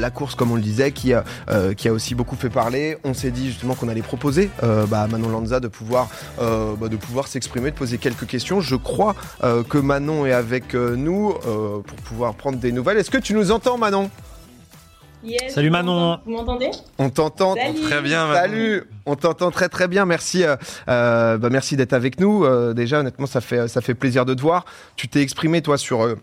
la course, comme on le disait, qui a, euh, qui a aussi beaucoup fait parler. On s'est dit justement qu'on allait proposer euh, bah, à Manon Lanza euh, bah, de pouvoir s'exprimer, de poser quelques questions. Je crois que Manon est avec nous pour pouvoir prendre des nouvelles. Est-ce que tu nous entends, Manon? Salut Manon. Vous m'entendez On t'entend très bien. Manon. Salut. On t'entend très très bien. Merci, bah, merci d'être avec nous. déjà, honnêtement, ça fait ça fait plaisir de te voir. Tu t'es exprimé toi sur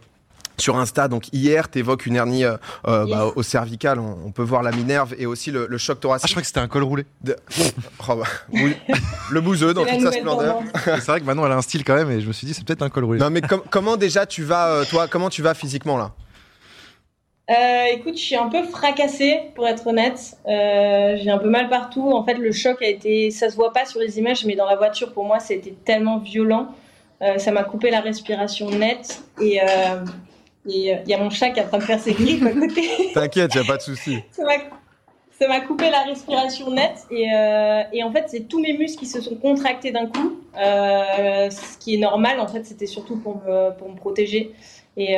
sur Insta. Donc hier, tu évoques une hernie euh, euh, bah, au cervical. On, peut voir la minerve et aussi le, choc thoracique. Ah, je crois que c'était un col roulé. Oh, bah, le bouseux dans toute sa splendeur. c'est vrai que maintenant elle a un style quand même et je me suis dit c'est peut-être un col roulé. Non mais comment déjà tu vas, euh, toi, comment tu vas physiquement là? Écoute, je suis un peu fracassée pour être honnête. j'ai un peu mal partout. En fait, le choc a été, ça se voit pas sur les images, mais dans la voiture, pour moi, c'était tellement violent. ça m'a coupé la respiration nette et il euh, y a mon chat qui est en train de faire ses griffes à côté. T'inquiète, il n'y a pas de souci. ça m'a coupé la respiration nette. Et, euh, et en fait, c'est tous mes muscles qui se sont contractés d'un coup. Euh, ce qui est normal, en fait, c'était surtout pour me, pour me protéger. Et,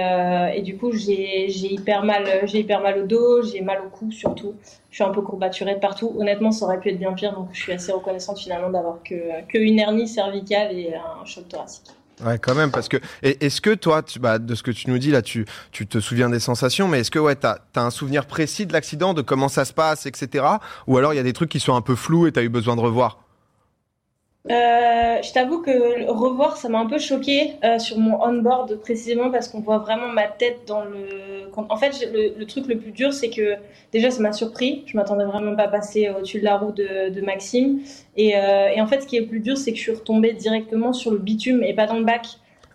et, du coup, j'ai hyper mal, hyper mal au dos, j'ai mal au cou surtout. Je suis un peu courbaturée de partout. Honnêtement, ça aurait pu être bien pire, donc je suis assez reconnaissante finalement d'avoir que, une hernie cervicale et un choc thoracique. Ouais, quand même, parce que est-ce que toi, bah, de ce que tu nous dis là, tu, tu te souviens des sensations, mais est-ce que ouais, t'as as un souvenir précis de l'accident, de comment ça se passe, etc. Ou alors il y a des trucs qui sont un peu flous et t'as eu besoin de revoir? Euh, je t'avoue que revoir, ça m'a un peu choqué euh, sur mon on-board précisément parce qu'on voit vraiment ma tête dans le. En fait, le, truc le plus dur, c'est que déjà, ça m'a surpris. Je m'attendais vraiment pas à passer au-dessus de la roue de, Maxime. Euh, et, en fait, ce qui est le plus dur, c'est que je suis retombée directement sur le bitume et pas dans le bac.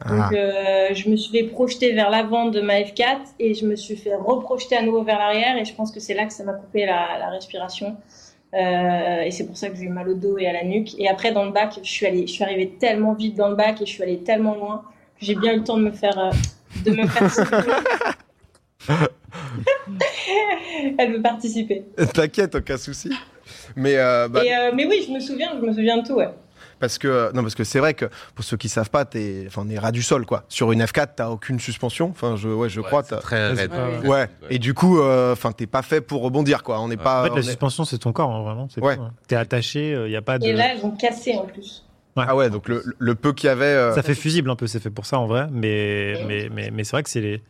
Donc, ah. je me suis fait projeter vers l'avant de ma F4 et je me suis fait reprojeter à nouveau vers l'arrière. Et je pense que c'est là que ça m'a coupé la respiration. Euh, et c'est pour ça que j'ai eu mal au dos et à la nuque. Et après, dans le bac, je suis, allée, je suis arrivée tellement vite dans le bac et je suis allée tellement loin que j'ai bien eu le temps de me faire. Euh, de me faire Elle veut participer. T'inquiète, aucun souci. Mais, euh, bah mais oui, je me souviens, je me souviens de tout, ouais. Parce que non, parce que c'est vrai que pour ceux qui savent pas, t'es, enfin, on est ras du sol quoi. Sur une F4, t'as aucune suspension. Enfin, je, ouais, je crois. Très raide. Ouais. Et du coup, euh, enfin, t'es pas fait pour rebondir quoi. On n'est pas. En fait, la suspension, c'est ton corps hein, vraiment. C'est ouais. Hein. T'es attaché. Il euh, y a pas de. Et là, ils vont casser en plus. Ah ouais, donc le, le peu qu'il y avait. Euh, ça fait fusible un peu, c'est fait pour ça en vrai, mais, mais, mais, mais c'est vrai que c'est les,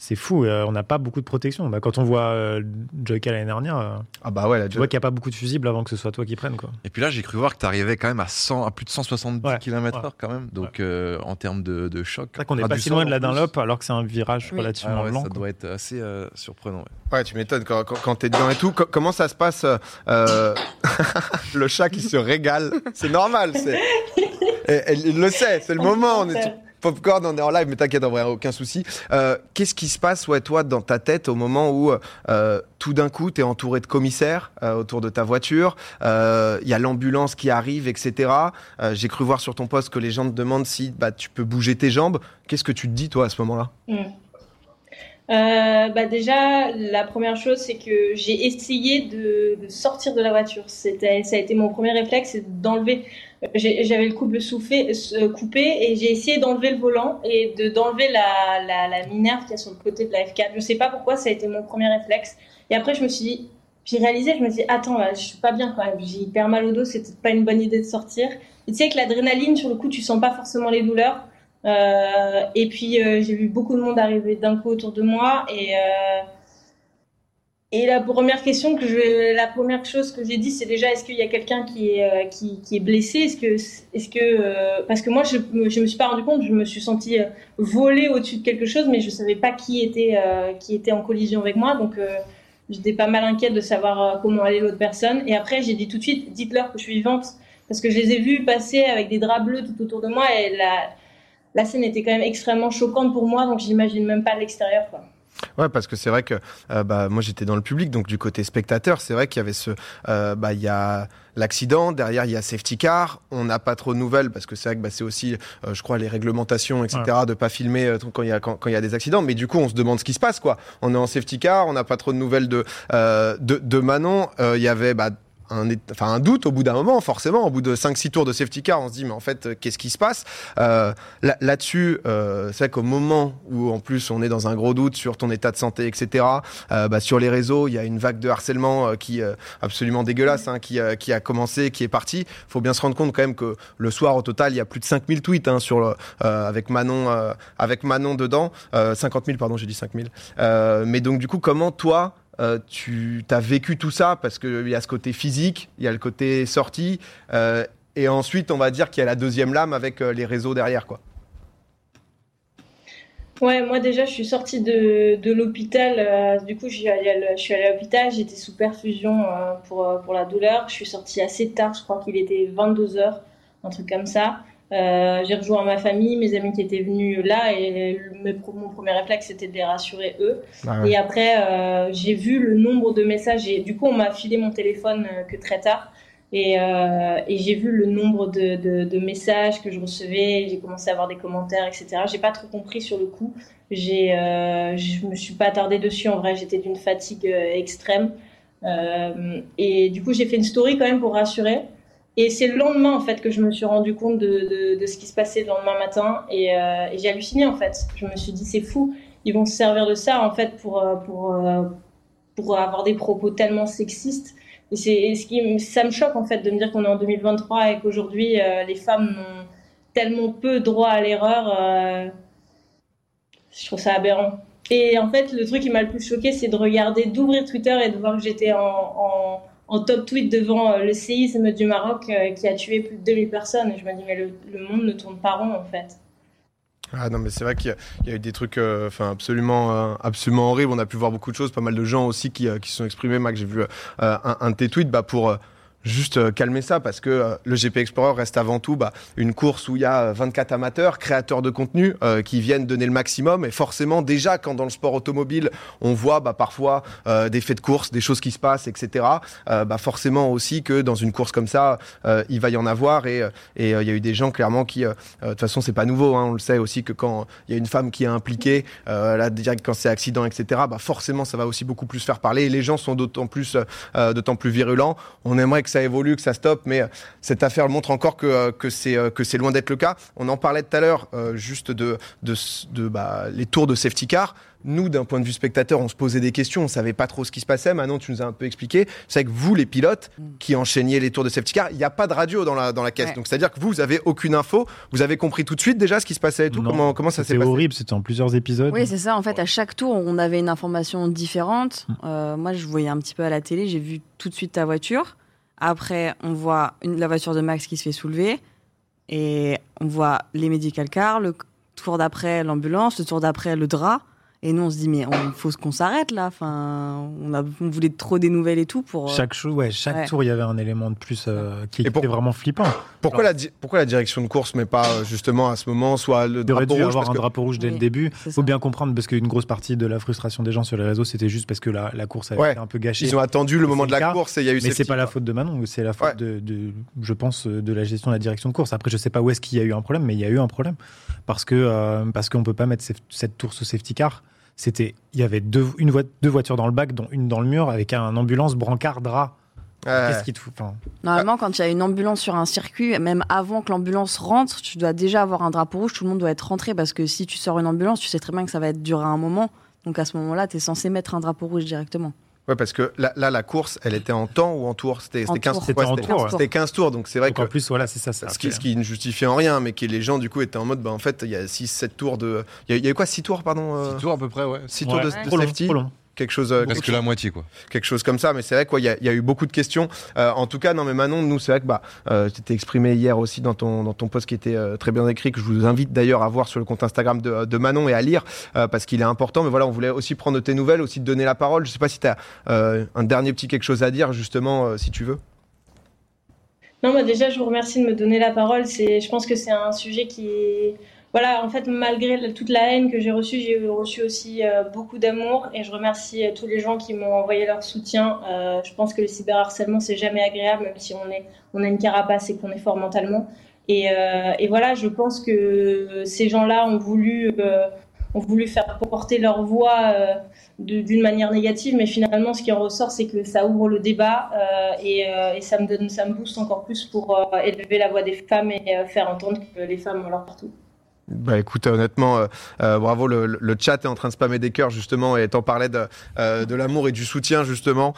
c'est fou, euh, on n'a pas beaucoup de protection. Bah, quand on voit euh, l'année dernière, euh, ah bah ouais, tu vois qu'il n'y a pas beaucoup de fusibles avant que ce soit toi qui prenne. Quoi. Et puis là, j'ai cru voir que tu arrivais quand même à, 100, à plus de 170 km/h quand même. Donc euh, en termes de, de choc. C'est qu'on n'est pas si loin de la Dunlop alors que c'est un virage relativement ah lent. Ça doit être assez surprenant. Ouais, tu m'étonnes quand, quand, tu es dedans et tout. comment ça se passe Le chat qui se régale, c'est normal. il le sait, c'est le moment. On est Popcorn, on est en live, mais t'inquiète, en vrai, aucun souci. Euh, qu'est-ce qui se passe, toi, dans ta tête au moment où euh, tout d'un coup, tu es entouré de commissaires euh, autour de ta voiture, il y a l'ambulance qui arrive, etc. J'ai cru voir sur ton poste que les gens te demandent si bah, tu peux bouger tes jambes. Qu'est-ce que tu te dis, toi, à ce moment-là? Hmm. bah déjà, la première chose, c'est que j'ai essayé de, de, sortir de la voiture. Ça a été mon premier réflexe, c'est d'enlever j'avais le couple euh, coupé et j'ai essayé d'enlever le volant et de d'enlever la, la, la minerve qui est sur le côté de la F4. Je sais pas pourquoi, ça a été mon premier réflexe. Et après, je me suis dit, j'ai réalisé, je me suis dit, attends, je suis pas bien quand même. J'ai hyper mal au dos, c'était pas une bonne idée de sortir. Et tu sais, que l'adrénaline, sur le coup, tu sens pas forcément les douleurs. Euh, et puis, euh, j'ai vu beaucoup de monde arriver d'un coup autour de moi et et la première question que je, la première chose que j'ai dit, c'est déjà est-ce qu'il y a quelqu'un qui est euh, qui, qui, est blessé? Est-ce que est-ce que euh, parce que moi je je me suis pas rendu compte, je me suis sentie euh, voler au-dessus de quelque chose, mais je savais pas qui était qui était en collision avec moi, donc j'étais pas mal inquiète de savoir comment allait l'autre personne. Et après j'ai dit tout de suite, dites-leur que je suis vivante, parce que je les ai vus passer avec des draps bleus tout autour de moi et la la scène était quand même extrêmement choquante pour moi, donc j'imagine même pas l'extérieur quoi. Ouais, parce que c'est vrai que euh, bah, moi j'étais dans le public, donc du côté spectateur, c'est vrai qu'il y avait ce, euh, bah il y a l'accident, derrière il y a safety car, on n'a pas trop de nouvelles parce que c'est vrai que bah, c'est aussi, euh, je crois, les réglementations, etc. Ouais. de pas filmer quand il y a quand, il y a des accidents, mais du coup on se demande ce qui se passe quoi. On est en safety car, on n'a pas trop de nouvelles de de, de Manon, il y avait bah un, enfin, un doute au bout d'un moment, forcément. Au bout de 5-6 tours de safety car, on se dit, mais en fait, qu'est-ce qui se passe? Là-dessus, c'est vrai qu'au moment où, en plus, on est dans un gros doute sur ton état de santé, etc., bah, sur les réseaux, il y a une vague de harcèlement qui absolument dégueulasse, hein, qui, qui a commencé, qui est partie. Il faut bien se rendre compte quand même que le soir, au total, il y a plus de 5000 tweets hein, sur, avec, Manon, avec Manon dedans. 50 000, pardon, j'ai dit 5000. mais donc, du coup, comment toi, euh, tu as vécu tout ça parce qu'il y a ce côté physique, il y a le côté sorti, euh, et ensuite on va dire qu'il y a la deuxième lame avec euh, les réseaux derrière, quoi. Ouais, moi déjà je suis sortie de, de l'hôpital, du coup je suis allée à l'hôpital, j'étais sous perfusion pour, pour la douleur, je suis sortie assez tard, je crois qu'il était 22h, un truc comme ça. Euh, j'ai rejoint ma famille, mes amis qui étaient venus là, et mon premier réflexe c'était de les rassurer eux. Ah et après, euh, j'ai vu le nombre de messages, et du coup, on m'a filé mon téléphone euh, que très tard. Et, euh, et j'ai vu le nombre de, de, de, messages que je recevais, j'ai commencé à avoir des commentaires, etc. J'ai pas trop compris sur le coup. J'ai, je me suis pas attardée dessus. En vrai, j'étais d'une fatigue extrême. et du coup, j'ai fait une story quand même pour rassurer. Et c'est le lendemain, en fait, que je me suis rendu compte de, de, ce qui se passait le lendemain matin. Et, euh, et j'ai halluciné, en fait. Je me suis dit, c'est fou. Ils vont se servir de ça, en fait, pour, euh, pour, euh, pour avoir des propos tellement sexistes. Et c'est ce qui, ça me choque, en fait, de me dire qu'on est en 2023 et qu'aujourd'hui, les femmes ont tellement peu droit à l'erreur. je trouve ça aberrant. Et en fait, le truc qui m'a le plus choqué, c'est de regarder, d'ouvrir Twitter et de voir que j'étais en en top tweet devant euh, le séisme du Maroc euh, qui a tué plus de 2000 personnes. Je me dis, mais le, monde ne tourne pas rond en fait. Ah non mais c'est vrai qu'il y, a eu des trucs euh, absolument absolument horribles on a pu voir beaucoup de choses pas mal de gens aussi qui, se sont exprimés que j'ai vu un, un, de tes tweets bah, pour juste euh, calmer ça parce que euh, le GP Explorer reste avant tout bah, une course où il y a 24 euh, amateurs, créateurs de contenu qui viennent donner le maximum et forcément déjà quand dans le sport automobile on voit bah, parfois des faits de course, des choses qui se passent, etc. bah, forcément aussi que dans une course comme ça il va y en avoir et et il y a eu des gens clairement qui de toute façon c'est pas nouveau, hein, on le sait aussi que quand il y a une femme qui est impliquée là direct quand c'est accident etc. Bah, forcément ça va aussi beaucoup plus faire parler et les gens sont d'autant plus d'autant plus virulents. On aimerait ça évolue, que ça stoppe, mais euh, cette affaire montre encore que, euh, que c'est euh, que c'est loin d'être le cas. On en parlait tout à l'heure, juste de, de, de bah, les tours de safety car. Nous, d'un point de vue spectateur, on se posait des questions, on savait pas trop ce qui se passait. Maintenant, tu nous as un peu expliqué. C'est que vous, les pilotes, mm. qui enchaîniez les tours de safety car, il n'y a pas de radio dans la, dans la caisse. Donc, c'est-à-dire que vous, vous avez aucune info. Vous avez compris tout de suite déjà ce qui se passait et tout. comment, comment ça s'est passé C'était horrible, c'était en plusieurs épisodes. Oui, c'est ça. En fait, à chaque tour, on avait une information différente. Mm. moi, je voyais un petit peu à la télé, j'ai vu tout de suite ta voiture. Après, on voit une, la voiture de Max qui se fait soulever. Et on voit les médical cars, le tour d'après l'ambulance, le tour d'après le drap. Et nous, on se dit, mais il faut qu'on s'arrête là. Enfin, on, a, on voulait trop des nouvelles et tout pour. Euh, chaque, ouais, chaque tour, il y avait un élément de plus euh, qui était vraiment flippant. Pourquoi, la, pourquoi la direction de course, mais pas euh, justement à ce moment, soit le drapeau rouge avoir un drapeau rouge dès le début. Il faut bien comprendre parce qu'une grosse partie de la frustration des gens sur les réseaux, c'était juste parce que la, la course avait été un peu gâchée. Ils ont attendu le moment de la course et il y a eu. Mais c'est pas la faute de Manon, c'est la faute de, de, je pense, de la gestion de la direction de course. Après, je sais pas où est-ce qu'il y a eu un problème, mais il y a eu un problème parce que parce qu'on peut pas mettre cette tour au safety car c'était il y avait deux, une deux voitures dans le bac, dont une dans le mur, avec un ambulance brancard drap. Qu'est-ce qui te fout Normalement, quand il y a une ambulance sur un circuit, même avant que l'ambulance rentre, tu dois déjà avoir un drapeau rouge, tout le monde doit être rentré parce que si tu sors une ambulance, tu sais très bien que ça va être durer un moment. Donc à ce moment-là, tu es censé mettre un drapeau rouge directement. Ouais, parce que là, la course, elle était en temps ou en tour? C'était 15, tours. C'était 15 tours, donc c'est vrai que. En plus, voilà, c'est ça. Ce qui, ce qui, ne justifiait en rien, mais que les gens, du coup, étaient en mode, bah, en fait, il y a 6-7 tours de. Il y, a, eu quoi 6 tours, pardon 6 euh tours à peu près, ouais. 6 tours de, de safety? Quelque chose. Euh, Presque la moitié, quoi. Quelque chose comme ça, mais c'est vrai qu'il y, y, a eu beaucoup de questions. Euh, en tout cas, non, mais Manon, nous, c'est vrai que bah, euh, tu t'es exprimé hier aussi dans ton, dans ton post qui était euh, très bien écrit, que je vous invite d'ailleurs à voir sur le compte Instagram de, de Manon et à lire, euh, parce qu'il est important. Mais voilà, on voulait aussi prendre tes nouvelles, aussi te donner la parole. Je sais pas si tu as un dernier petit quelque chose à dire, justement, si tu veux. Non, bah déjà, je vous remercie de me donner la parole. C'est, je pense que c'est un sujet qui est voilà, en fait, malgré toute la haine que j'ai reçue, j'ai reçu aussi euh, beaucoup d'amour et je remercie euh, tous les gens qui m'ont envoyé leur soutien. Euh, je pense que le cyberharcèlement, c'est jamais agréable, même si on, est, on a une carapace et qu'on est fort mentalement. Et, voilà, je pense que ces gens-là ont voulu, ont voulu faire porter leur voix d'une manière négative, mais finalement, ce qui en ressort, c'est que ça ouvre le débat et, et, ça me donne, ça me booste encore plus pour élever la voix des femmes et faire entendre que les femmes ont leur partout. Bah écoute, honnêtement, euh, euh, bravo, le, le, chat est en train de spammer des cœurs justement et t'en parlais de, euh, de l'amour et du soutien justement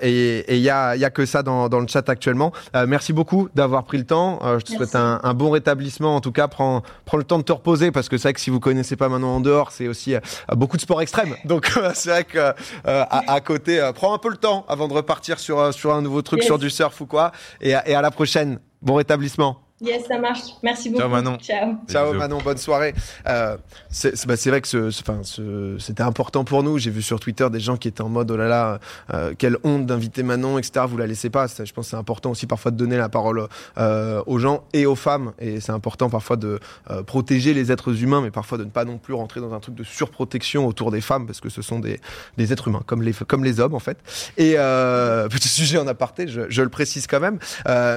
et il y a, y a que ça dans, dans le chat actuellement. merci beaucoup d'avoir pris le temps. je te souhaite un, un, bon rétablissement. En tout cas, prends, prends le temps de te reposer parce que c'est vrai que si vous connaissez pas maintenant en dehors, c'est aussi beaucoup de sport extrême. Donc c'est vrai que à, à, côté, prends un peu le temps avant de repartir sur, sur un nouveau truc, sur du surf ou quoi. Et, et à la prochaine. Bon rétablissement. Yes, ça marche. Merci beaucoup. Ciao Manon. Ciao. Ciao Manon, bonne soirée. Euh, c'est bah, vrai que ce, c'était important pour nous. J'ai vu sur Twitter des gens qui étaient en mode oh là là, euh, quelle honte d'inviter Manon, etc. Vous la laissez pas. Je pense que c'est important aussi parfois de donner la parole euh, aux gens et aux femmes. Et c'est important parfois de euh, protéger les êtres humains, mais parfois de ne pas non plus rentrer dans un truc de surprotection autour des femmes parce que ce sont des, des êtres humains comme les, comme les hommes en fait. Et euh, petit sujet en aparté, je, je le précise quand même.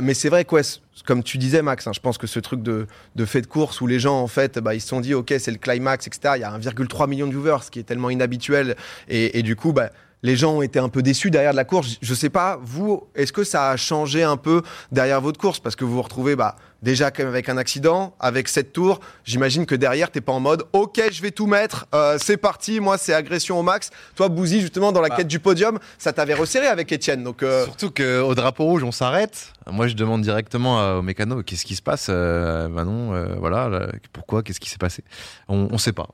mais c'est vrai quoi comme tu disais, Max, hein, je pense que ce truc de, de, fait de course où les gens, en fait, bah, ils se sont dit, OK, c'est le climax, etc. Il y a 1,3 million de viewers, ce qui est tellement inhabituel. Et, du coup, bah, les gens ont été un peu déçus derrière la course. Je sais pas, vous, est-ce que ça a changé un peu derrière votre course? Parce que vous vous retrouvez bah, déjà avec un accident, avec cette tour. J'imagine que derrière, t'es pas en mode OK, je vais tout mettre, euh, c'est parti, moi c'est agression au max. Toi, Bouzy, justement, dans la bah. quête du podium, ça t'avait resserré avec Étienne. Donc, euh... Surtout qu'au drapeau rouge, on s'arrête. Moi, je demande directement au mécano qu'est-ce qui se passe euh, non, euh, voilà, pourquoi, qu'est-ce qui s'est passé? On ne sait pas.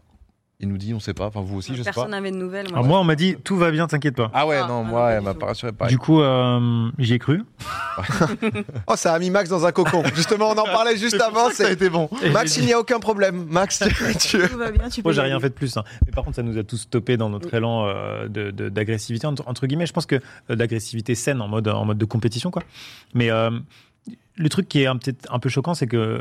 Il nous dit, on sait pas. Enfin, vous aussi, je sais pas. Personne n'avait de nouvelles. Moi, moi on m'a dit, tout va bien, t'inquiète pas. Ah ouais, ah, non, moi, elle m'a pas rassuré. Du coup, euh, j'y ai cru. oh, ça a mis Max dans un cocon. Justement, on en parlait juste avant. Ça a été bon. Max, il n'y a aucun problème. Max, tu... tout va bien. Tu moi, j'ai rien fait de plus. Hein. Mais par contre, ça nous a tous stoppé dans notre élan euh, d'agressivité entre, guillemets. Je pense que euh, d'agressivité saine en mode en mode de compétition, quoi. Mais euh, le truc qui est un, un peu choquant, c'est que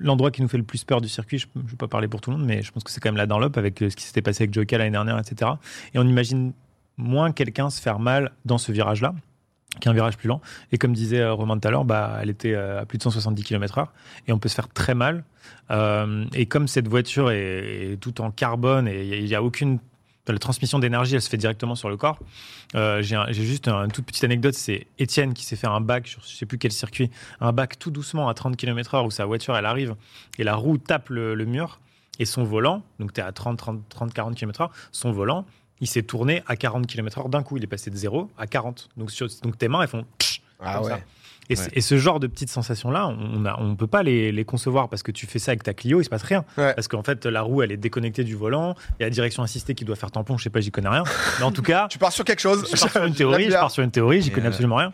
l'endroit qui nous fait le plus peur du circuit, je ne vais pas parler pour tout le monde, mais je pense que c'est quand même la Dunlop avec euh, ce qui s'était passé avec Joker l'année dernière, etc. Et on imagine moins quelqu'un se faire mal dans ce virage-là qu'un virage plus lent. Et comme disait euh, Romain tout à l'heure, bah, elle était euh, à plus de 170 km/h et on peut se faire très mal. et comme cette voiture est, est tout en carbone et il n'y a, aucune la transmission d'énergie, elle se fait directement sur le corps. Euh, j'ai juste une toute petite anecdote, c'est Étienne qui s'est fait un bac sur je sais plus quel circuit, un bac tout doucement à 30 km/h où sa voiture elle arrive et la roue tape le, mur et son volant, donc tu es à 30, 30, 30, 40 km/h, son volant, il s'est tourné à 40 km/h d'un coup, il est passé de 0 à 40. Donc, donc tes mains elles font ah ouais. Et, ce genre de petites sensations-là, on ne on peut pas les, concevoir parce que tu fais ça avec ta Clio, il se passe rien. Parce qu'en fait, la roue, elle est déconnectée du volant. Il y a la direction assistée qui doit faire tampon. Je sais pas, j'y connais rien. Mais en tout cas, tu pars sur quelque chose. Je pars sur une théorie. Je pars sur une théorie. J'y connais absolument rien.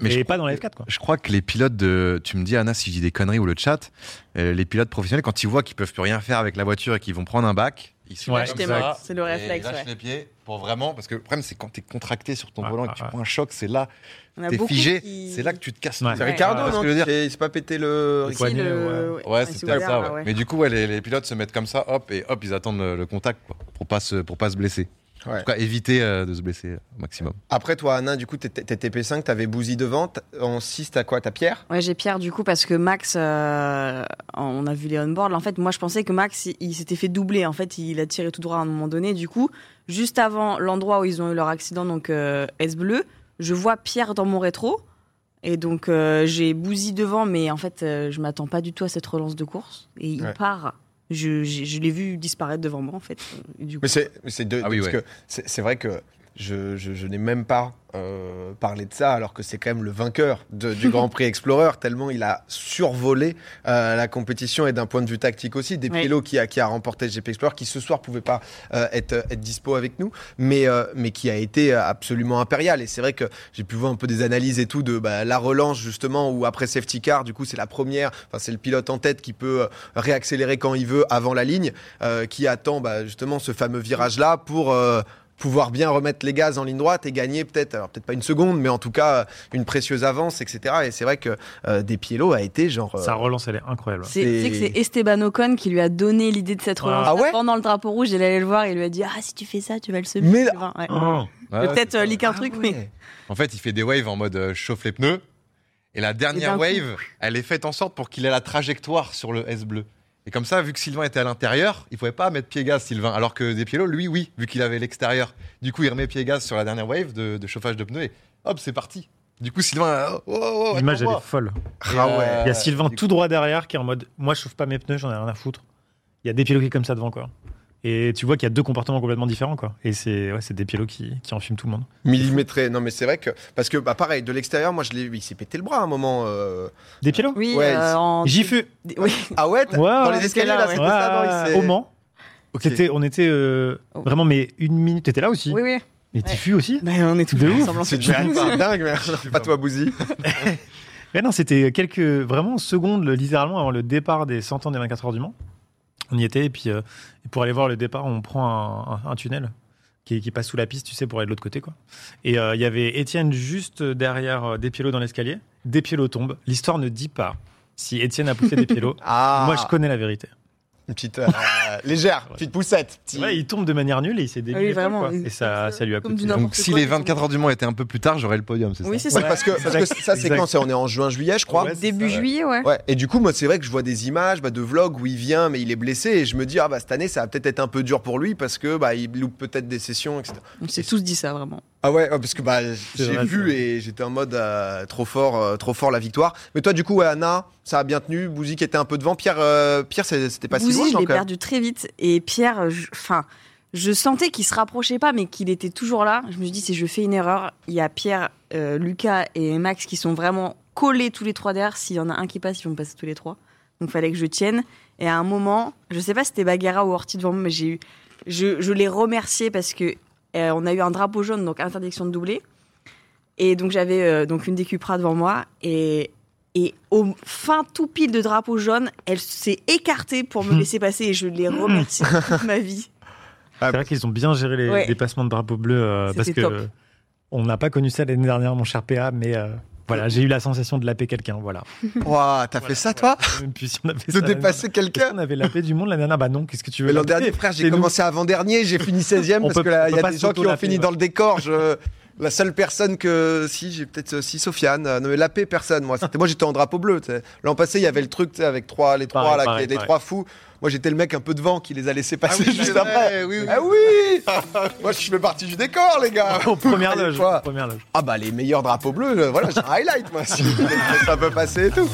Mais pas dans la F4. Quoi. Je crois que les pilotes de. Tu me dis, Anna, si je dis des conneries ou le chat, euh, les pilotes professionnels, quand ils voient qu'ils peuvent plus rien faire avec la voiture et qu'ils vont prendre un bac, ils se ouais, C'est le réflexe. Ils lâchent les pieds pour vraiment. Parce que le problème, c'est quand tu es contracté sur ton volant et que tu prends un choc, c'est là. T'es figé, c'est là que tu te casses. C'est Ricardo, non Il s'est pas pété le. Ouais, c'est peut-être ça. Mais du coup, les, pilotes se mettent comme ça, hop, et hop, ils attendent le, contact pour pas pour pas se blesser. En tout cas, éviter euh, de se blesser au maximum. Après, toi, Anna, du coup, t'étais TP5, t'avais Bouzy devant. En 6, t'as quoi? T'as Pierre? Ouais, j'ai Pierre, du coup, parce que Max, euh, on a vu les on-board. En fait, moi, je pensais que Max, il, s'était fait doubler. En fait, il a tiré tout droit à un moment donné. Du coup, juste avant l'endroit où ils ont eu leur accident, donc euh, S bleu, je vois Pierre dans mon rétro. Et donc, j'ai Bouzy devant, mais en fait, je m'attends pas du tout à cette relance de course. Et il part je, je, l'ai vu disparaître devant moi en fait. Du coup. Mais c'est de, ah parce que c'est vrai que je, je n'ai même pas euh, parler de ça alors que c'est quand même le vainqueur du Grand Prix Explorer tellement il a survolé euh, la compétition et d'un point de vue tactique aussi. Des pilotes qui a qui a remporté le GP Explorer qui ce soir pouvait pas euh, être être dispo avec nous mais mais qui a été absolument impérial. Et c'est vrai que j'ai pu voir un peu des analyses et tout de bah, la relance justement où après safety car du coup c'est la première enfin c'est le pilote en tête qui peut réaccélérer quand il veut avant la ligne qui attend bah, justement ce fameux virage là pour pouvoir bien remettre les gaz en ligne droite et gagner peut-être, alors peut-être pas une seconde, mais en tout cas une précieuse avance, etc. Et c'est vrai que euh, Des Pielo a été genre. Sa euh, relance, elle est incroyable. C'est que c'est Esteban Ocon qui lui a donné l'idée de cette relance. Ah ouais Pendant le drapeau rouge, il allait le voir et il lui a dit Ah, si tu fais ça, tu vas le semer. Mais... Oh. Peut-être euh, un truc, mais. En fait, il fait des waves en mode chauffe les pneus. Et la dernière wave, elle est faite en sorte pour qu'il ait la trajectoire sur le S bleu. Et comme ça, vu que Sylvain était à l'intérieur, il pouvait pas mettre pied gaz, Sylvain. Alors que Despielo, lui, oui, vu qu'il avait l'extérieur. Du coup, il remet pied gaz sur la dernière wave de, de chauffage de pneus et hop, c'est parti. Du coup, Sylvain, oh, oh, oh, L'image, elle est folle. Ah ouais. euh, Il y a Sylvain tout droit derrière qui est en mode Moi, je chauffe pas mes pneus, j'en ai rien à foutre. Il y a des pilotes qui est comme ça devant, quoi. Et tu vois qu'il y a deux comportements complètement différents, quoi. Et c'est ouais, c'est des pilotes qui, qui enfument tout le monde. Millimétré. Non, mais c'est vrai que. Parce que, bah, pareil, de l'extérieur, moi, je l'ai vu. Il s'est pété le bras à un moment. euh. Des pilotes Oui, Ouais, euh, en... J'y fus. Oui. Ah ouais Ouais, Dans ouais, les escaliers, là, là, ouais. c'était ça, non, il s'est- au Mans. Ok. C'était, on était euh, Oh. vraiment, mais une minute. T'étais là aussi oui, oui. Mais t'y fus aussi Ben, on est tous De ensemble. C'est dingue, c'est dingue, mais pas toi, Bouzy. Mais non, c'était quelques vraiment secondes, littéralement, avant le départ des 100 ans des 24 heures du Mans. On y était, et puis euh, pour aller voir le départ, on prend un, un- un tunnel qui, qui passe sous la piste, tu sais, pour aller de l'autre côté. quoi. Et euh, il y avait Étienne juste derrière euh, Despielo dans l'escalier. Despielo tombe. L'histoire ne dit pas si Étienne a poussé Despielo. Ah, Moi, je connais la vérité. Une petite euh, légère, petite poussette. Petit... Ouais, il tombe de manière nulle et il s'est débuté. Ah oui, vraiment. Et ça, ça lui a coûté. du Donc, si quoi, les ils 24 heures du Mans étaient un peu plus tard, j'aurais le podium, c'est Oui, ça c'est Ouais, ça. parce que, parce que Exact, ça, c'est quand c'est- On est en juin, juillet, je crois. Ouais, Début ça, juillet, ouais. Ouais, et du coup, moi, c'est vrai que je vois des images bah, de vlogs où il vient, mais il est blessé, et je me dis, ah bah cette année, ça va peut-être être un peu dur pour lui parce que bah, il loupe peut-être des sessions, etc. On s'est tous dit ça, vraiment. Ah ouais, ouais, parce que bah, j'ai vu et j'étais en mode euh, trop fort, euh, trop fort la victoire. Mais toi, du coup, ouais, Anna, ça a bien tenu. Bouzy qui était un peu devant. Pierre, euh, Pierre, c'était pas si Bouzy, loin, je l'ai perdu très vite. Et Pierre, je- enfin, je, sentais qu'il se rapprochait pas, mais qu'il était toujours là. Je me suis dit, si je fais une erreur, il y a Pierre, euh, Lucas et Max qui sont vraiment collés tous les trois derrière. S'il y en a un qui passe, ils vont passer tous les trois. Donc, fallait que je tienne. Et à un moment, je sais pas si c'était Baguera ou Orti devant moi, mais j'ai eu, je, je l'ai remercié parce que euh, on a eu un drapeau jaune, donc interdiction de doubler. Et donc j'avais euh, donc une des Cupra devant moi et et au fin tout pile de drapeau jaune, elle s'est écartée pour me laisser passer et je l'ai remerciée toute ma vie. C'est vrai qu'ils ont bien géré les Ouais. dépassements de drapeau bleu euh, parce que top. on n'a pas connu ça l'année dernière, mon cher PA, mais euh, voilà, j'ai eu la sensation de laper quelqu'un. Voilà. Ouah, t'as fait ça, toi Même plus si on avait De ça dépasser. Est-ce quelqu'un qu'on avait lapé du monde l'année dernière Bah non, qu'est-ce que tu veux l'an dernier, frère, j'ai commencé avant-dernier, j'ai fini 16ème On parce peut- que là, on il y a des gens qui ont fini ouais. dans le décor. Je... La seule personne que. Si, j'ai peut-être. euh, Si, Sofiane. Euh, Non, mais la paix, personne. Moi, C'était- moi j'étais en drapeau bleu. L'an passé, il y avait le truc tu sais, avec trois, les trois, Pareil, là, qui- pareil, les pareil. trois fous. Moi, j'étais le mec un peu devant qui les a laissés passer oui, juste après. vrai, oui, oui. Ah oui Moi, je fais partie du décor, les gars. Aux premières loges. Ah bah les meilleurs drapeaux bleus, euh, voilà, j'ai un highlight moi, si ça peut passer et tout.